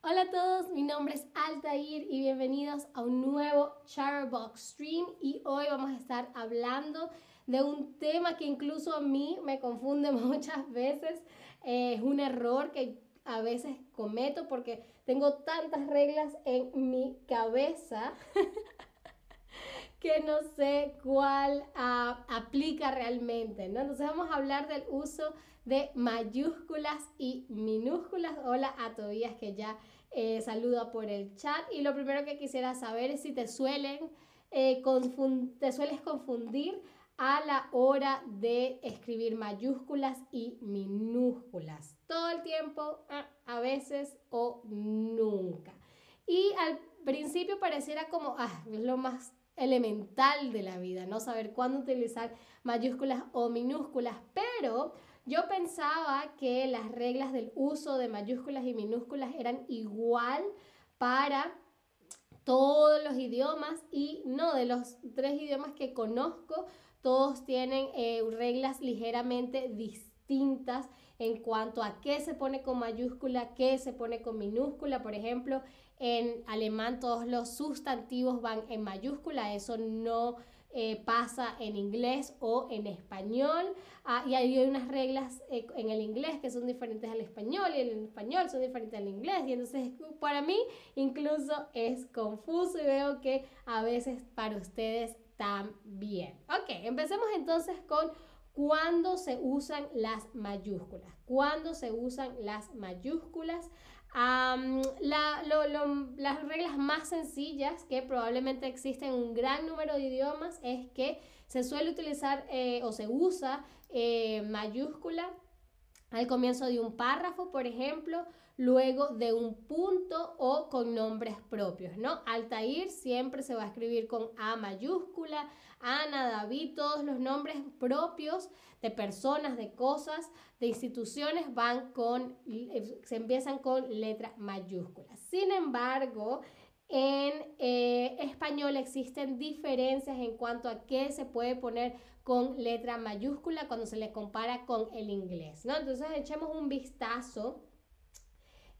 Hola a todos, mi nombre es Altair y bienvenidos a un nuevo Charbox Stream y hoy vamos a estar hablando de un tema que incluso a mí me confunde muchas veces. Eh, es un error que a veces cometo porque tengo tantas reglas en mi cabeza que no sé cuál ah, aplica realmente, ¿no? Entonces vamos a hablar del uso de mayúsculas y minúsculas. Hola a Tobías que ya eh, saluda por el chat. Y lo primero que quisiera saber es si te suelen eh, te sueles confundir a la hora de escribir mayúsculas y minúsculas. Todo el tiempo, ah, a veces o nunca. Y al principio pareciera como, ah, es lo más elemental de la vida, no saber cuándo utilizar mayúsculas o minúsculas, pero yo pensaba que las reglas del uso de mayúsculas y minúsculas eran igual para todos los idiomas y no, de los tres idiomas que conozco, todos tienen eh, reglas ligeramente distintas en cuanto a qué se pone con mayúscula, qué se pone con minúscula. Por ejemplo, en alemán todos los sustantivos van en mayúscula, eso no eh, pasa en inglés o en español. Ah, y hay unas reglas eh, en el inglés que son diferentes al español y en el español son diferentes al inglés. Y entonces para mí incluso es confuso y veo que a veces para ustedes también. Ok, empecemos entonces con cuándo se usan las mayúsculas. ¿Cuándo se usan las mayúsculas? Las reglas más sencillas que probablemente existen en un gran número de idiomas es que se suele utilizar eh, o se usa eh, mayúscula al comienzo de un párrafo, por ejemplo, luego de un punto o con nombres propios, ¿no? Altair siempre se va a escribir con A mayúscula, Ana, David, todos los nombres propios de personas, de cosas, de instituciones van con, eh, se empiezan con letra mayúscula. Sin embargo, en eh, español existen diferencias en cuanto a qué se puede poner con letra mayúscula cuando se le compara con el inglés, ¿no? Entonces echemos un vistazo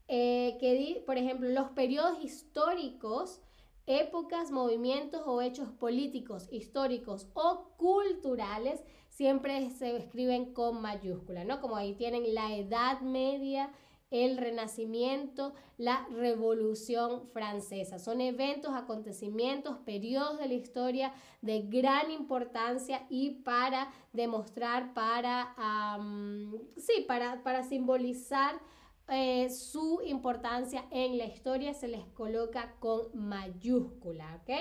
eh, que, por ejemplo, los periodos históricos épocas, movimientos o hechos políticos, históricos o culturales siempre se escriben con mayúscula, ¿no? Como ahí tienen la Edad Media, el Renacimiento, la Revolución Francesa. Son eventos, acontecimientos, periodos de la historia de gran importancia y para demostrar, para, sí, para, para simbolizar eh, su importancia en la historia se les coloca con mayúscula, ¿ok?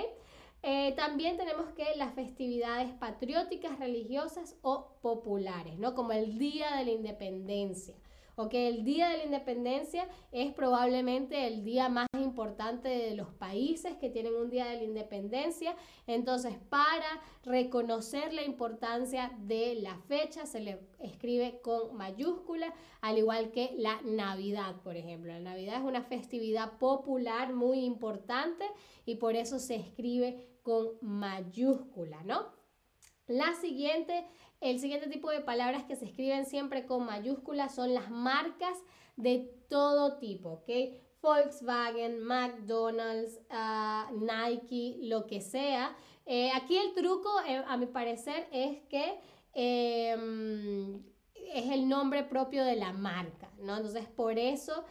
Eh, también tenemos que las festividades patrióticas, religiosas o populares, ¿no? Como el Día de la Independencia. ¿Ok? El Día de la Independencia es probablemente el día más importante de los países que tienen un Día de la Independencia. Entonces, para reconocer la importancia de la fecha, se le escribe con mayúscula, al igual que la Navidad, por ejemplo. La Navidad es una festividad popular muy importante y por eso se escribe con mayúscula, ¿no? La siguiente el siguiente tipo de palabras que se escriben siempre con mayúsculas son las marcas de todo tipo, ¿ok? Volkswagen, McDonald's, ah, Nike, lo que sea. Eh, aquí el truco, eh, a mi parecer, es que em, es el nombre propio de la marca, ¿no? Entonces, por eso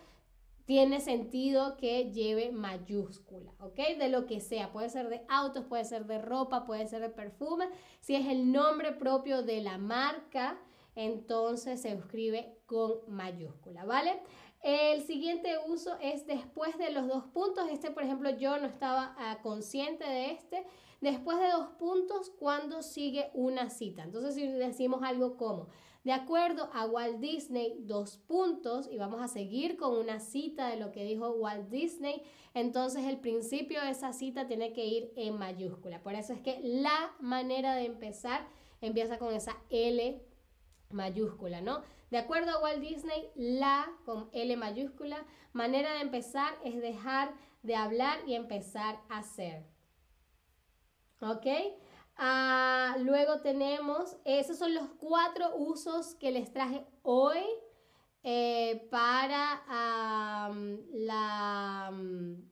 tiene sentido que lleve mayúscula, ¿ok? De lo que sea, puede ser de autos, puede ser de ropa, puede ser de perfume. Si es el nombre propio de la marca, entonces se escribe con mayúscula, ¿vale? El siguiente uso es después de los dos puntos. Este, por ejemplo, yo no estaba ah, consciente de este. Después de dos puntos, cuando sigue una cita. Entonces, si decimos algo como, de acuerdo a Walt Disney, dos puntos, y vamos a seguir con una cita de lo que dijo Walt Disney, entonces el principio de esa cita tiene que ir en mayúscula. Por eso es que la manera de empezar empieza con esa L mayúscula, ¿no? De acuerdo a Walt Disney, la con L mayúscula, manera de empezar es dejar de hablar y empezar a hacer. ¿Ok? Ah, luego tenemos, esos son los cuatro usos que les traje hoy eh, para la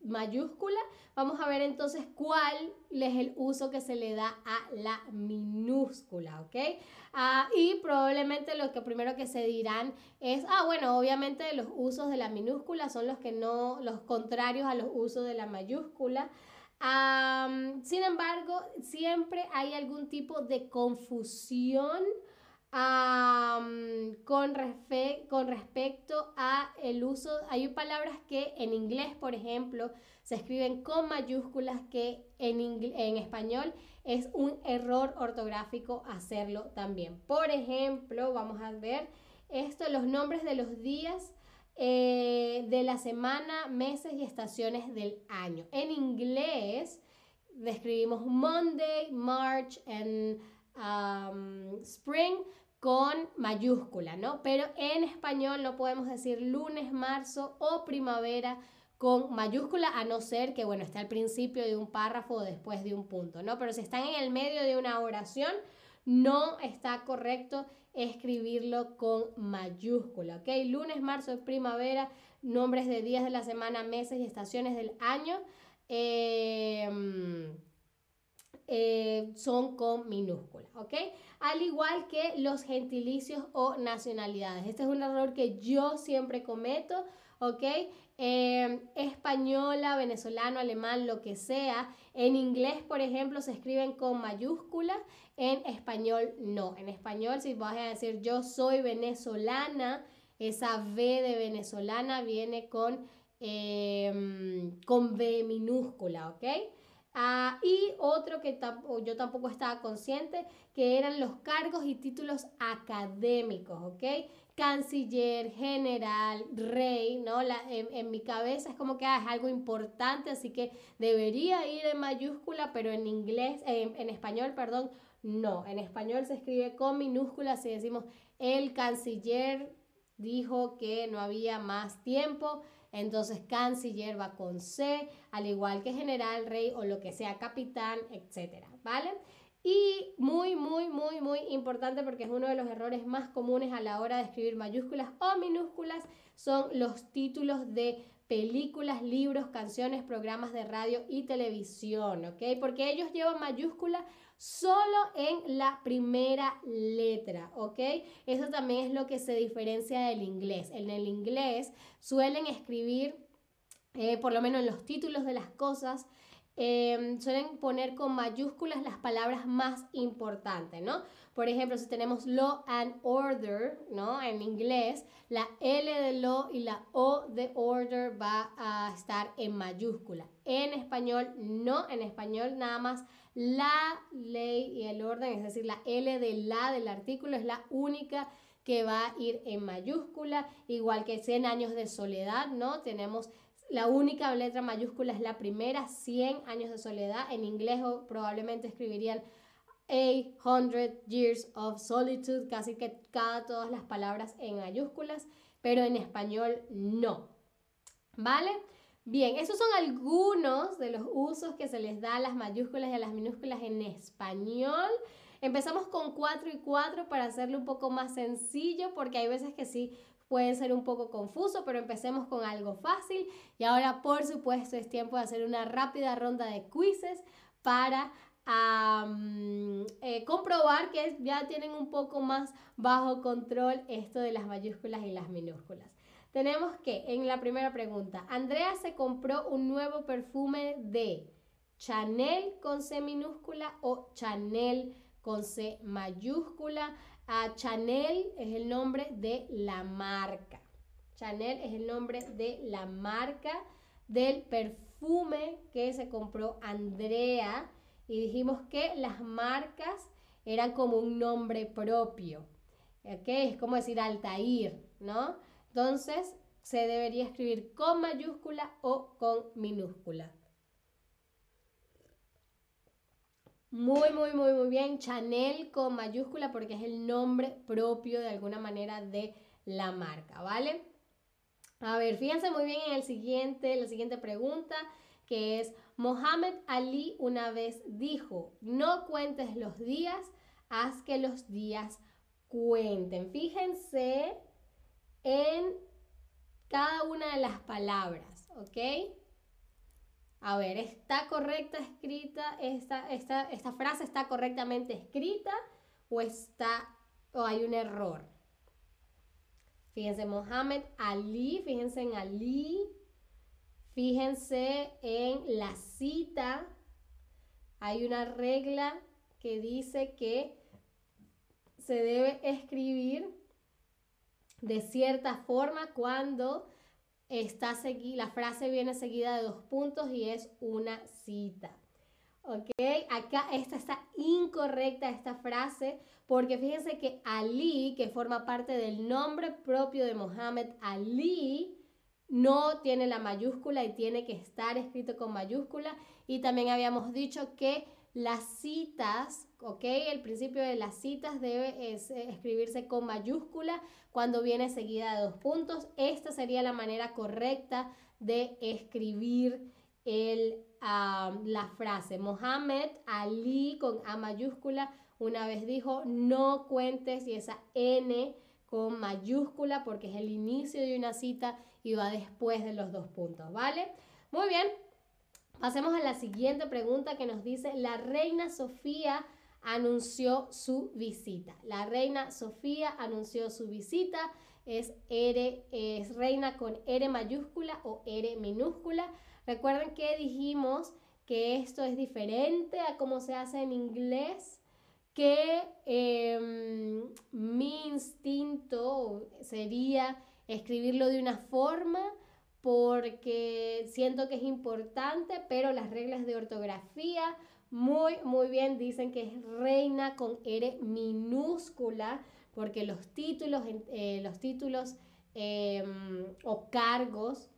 mayúscula, vamos a ver entonces cuál es el uso que se le da a la minúscula, ¿ok? Ah, y probablemente lo que primero que se dirán es, ah, bueno, obviamente los usos de la minúscula son los que no, los contrarios a los usos de la mayúscula. Sin embargo, siempre hay algún tipo de confusión con, con respecto a el uso, hay palabras que en inglés, por ejemplo, se escriben con mayúsculas que en, en español es un error ortográfico hacerlo también. Por ejemplo, vamos a ver esto, los nombres de los días eh, de la semana, meses y estaciones del año. En inglés describimos Monday, March and um, Spring, con mayúscula, ¿no? Pero en español no podemos decir lunes, marzo o primavera con mayúscula, a no ser que, bueno, esté al principio de un párrafo o después de un punto, ¿no? Pero si están en el medio de una oración, no está correcto escribirlo con mayúscula, ¿ok? Lunes, marzo, primavera, nombres de días de la semana, meses y estaciones del año. Em, eh, son con minúscula, ¿ok? Al igual que los gentilicios o nacionalidades. Este es un error que yo siempre cometo, ¿ok? Em, española, venezolano, alemán, lo que sea. En inglés, por ejemplo, se escriben con mayúsculas, en español no. En español, si vas a decir yo soy venezolana, esa V de venezolana viene con, em, con V minúscula, ¿ok? Ah, y otro que yo tampoco estaba consciente, que eran los cargos y títulos académicos, ¿ok? Canciller, general, rey, ¿no? La, en, mi cabeza es como que ah, es algo importante, así que debería ir en mayúscula, pero en inglés, en español, perdón, no. En español se escribe con minúsculas y decimos el canciller dijo que no había más tiempo entonces canciller va con C, al igual que general, rey o lo que sea capitán, etcétera, ¿vale? Y muy, muy, muy, muy importante porque es uno de los errores más comunes a la hora de escribir mayúsculas o minúsculas son los títulos de películas, libros, canciones, programas de radio y televisión, ¿ok? Porque ellos llevan mayúsculas solo en la primera letra, ¿ok? Eso también es lo que se diferencia del inglés. En el inglés suelen escribir, eh, por lo menos en los títulos de las cosas, em, suelen poner con mayúsculas las palabras más importantes, ¿no? Por ejemplo, si tenemos law and order, ¿no? En inglés, la L de law y la O de order va a estar en mayúscula. En español, no, en español nada más la ley y el orden, es decir, la L de la del artículo es la única que va a ir en mayúscula, igual que 100 años de soledad, ¿no? Tenemos la única letra mayúscula es la primera, 100 años de soledad. En inglés probablemente escribirían 800 years of solitude, casi que cada todas las palabras en mayúsculas, pero en español no. ¿Vale? Bien, esos son algunos de los usos que se les da a las mayúsculas y a las minúsculas en español. Empezamos con 4 y 4 para hacerlo un poco más sencillo porque hay veces que sí pueden ser un poco confuso, pero empecemos con algo fácil. Y ahora, por supuesto, es tiempo de hacer una rápida ronda de quizzes para eh, comprobar que ya tienen un poco más bajo control esto de las mayúsculas y las minúsculas. Tenemos que, en la primera pregunta, Andrea se compró un nuevo perfume de Chanel con C minúscula o Chanel con C mayúscula. Chanel es el nombre de la marca. Chanel es el nombre de la marca del perfume que se compró Andrea. Y dijimos que las marcas eran como un nombre propio. ¿okay? Es como decir Altair, ¿no? Entonces, se debería escribir con mayúscula o con minúscula. Muy, muy, muy, muy bien. Chanel con mayúscula porque es el nombre propio de alguna manera de la marca, ¿vale? A ver, fíjense muy bien en el siguiente, la siguiente pregunta, que es, Mohamed Ali una vez dijo, no cuentes los días, haz que los días cuenten. Fíjense en cada una de las palabras, ¿ok? A ver, ¿está correcta escrita? Esta, esta, esta frase está correctamente escrita o está o hay un error? Fíjense, Mohamed Ali, fíjense en Ali, fíjense en la cita. Hay una regla que dice que se debe escribir de cierta forma cuando está la frase viene seguida de dos puntos y es una cita. ¿Ok? Acá esta está incorrecta esta frase porque fíjense que Ali, que forma parte del nombre propio de Mohammed Ali, no tiene la mayúscula y tiene que estar escrito con mayúscula. Y también habíamos dicho que las citas, ¿ok? El principio de las citas debe escribirse con mayúscula cuando viene seguida de dos puntos. Esta sería la manera correcta de escribir el, la frase. Mohammed Ali con A mayúscula una vez dijo, no cuentes y esa N con mayúscula porque es el inicio de una cita y va después de los dos puntos, ¿vale? Muy bien, Pasemos a la siguiente pregunta que nos dice, la reina Sofía anunció su visita. La reina Sofía anunció su visita, es, R, es reina con R mayúscula o R minúscula. Recuerden que dijimos que esto es diferente a cómo se hace en inglés, que em, mi instinto sería escribirlo de una forma porque siento que es importante, pero las reglas de ortografía muy, muy bien dicen que es reina con R minúscula, porque los títulos, eh, los títulos em, o cargos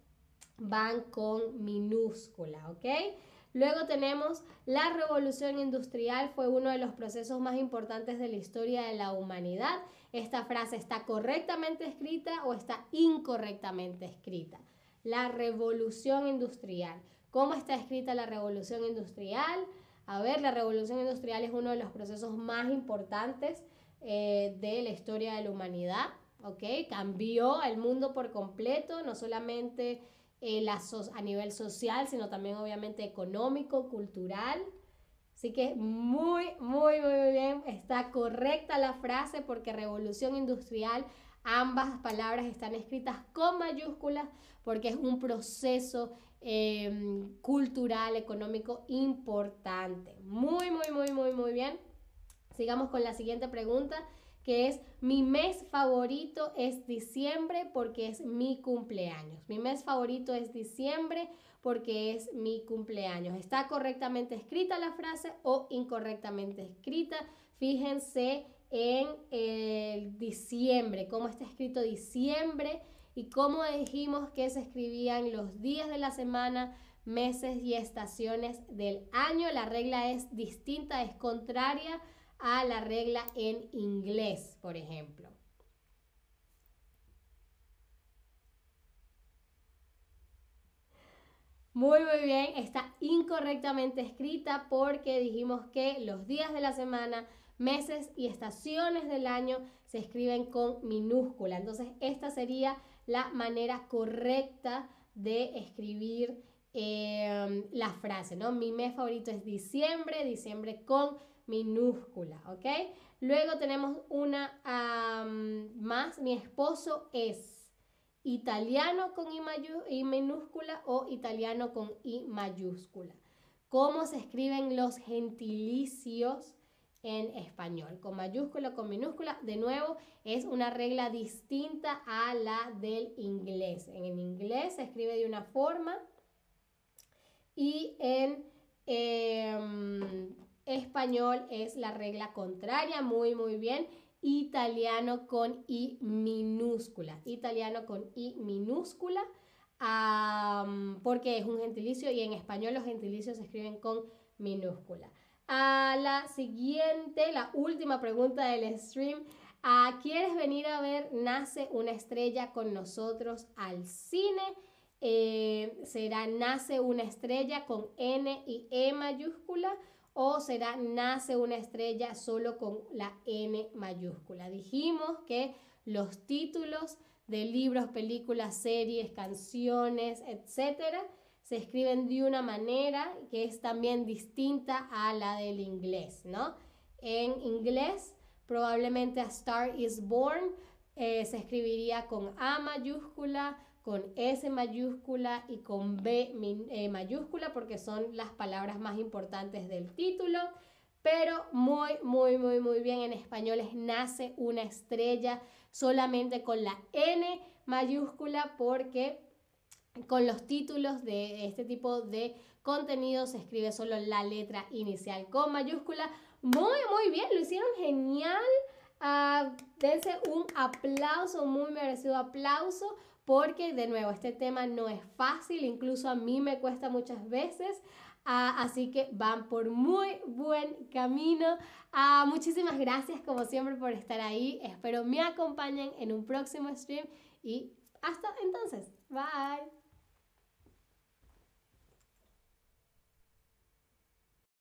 van con minúscula, ¿ok? Luego tenemos la revolución industrial fue uno de los procesos más importantes de la historia de la humanidad. Esta frase está correctamente escrita o está incorrectamente escrita la revolución industrial. ¿Cómo está escrita la revolución industrial? A ver, la revolución industrial es uno de los procesos más importantes eh, de la historia de la humanidad, ¿ok? Cambió el mundo por completo, no solamente eh, a nivel social, sino también obviamente económico, cultural. Así que muy, muy, muy bien, está correcta la frase porque revolución industrial Ambas palabras están escritas con mayúsculas porque es un proceso em, cultural, económico importante. Muy, muy, muy, muy, muy bien. Sigamos con la siguiente pregunta, que es, mi mes favorito es diciembre porque es mi cumpleaños. Mi mes favorito es diciembre porque es mi cumpleaños. ¿Está correctamente escrita la frase o incorrectamente escrita? Fíjense en diciembre, cómo está escrito diciembre y cómo dijimos que se escribían los días de la semana, meses y estaciones del año. La regla es distinta, es contraria a la regla en inglés, por ejemplo. Muy, muy bien, está incorrectamente escrita porque dijimos que los días de la semana, meses y estaciones del año se escriben con minúscula. Entonces, esta sería la manera correcta de escribir em, la frase, ¿no? Mi mes favorito es diciembre, diciembre con minúscula, ¿ok? Luego tenemos una más, mi esposo es italiano con I minúscula o italiano con I mayúscula. ¿Cómo se escriben los gentilicios? En español, con mayúscula, con minúscula. De nuevo, es una regla distinta a la del inglés. En el inglés se escribe de una forma y en em, español es la regla contraria, muy, muy bien. Italiano con I minúscula. Italiano con I minúscula. porque es un gentilicio y en español los gentilicios se escriben con minúscula a la siguiente, la última pregunta del stream. ¿Quieres venir a ver Nace una estrella con nosotros al cine? Eh, ¿Será Nace una estrella con N y E mayúscula? ¿O será Nace una estrella solo con la N mayúscula? Dijimos que los títulos de libros, películas, series, canciones, etcétera, se escriben de una manera que es también distinta a la del inglés, ¿no? En inglés, probablemente a Star is Born eh, se escribiría con A mayúscula, con S mayúscula y con B eh, mayúscula porque son las palabras más importantes del título. Pero muy, muy, muy, muy bien en español es nace una estrella solamente con la N mayúscula porque con los títulos de este tipo de contenido se escribe solo la letra inicial con mayúscula. Muy, muy bien, lo hicieron genial. Uh, dense un aplauso, muy merecido aplauso, porque de nuevo, este tema no es fácil, incluso a mí me cuesta muchas veces. Ah, así que van por muy buen camino. Ah, muchísimas gracias como siempre por estar ahí. Espero me acompañen en un próximo stream y hasta entonces. Bye.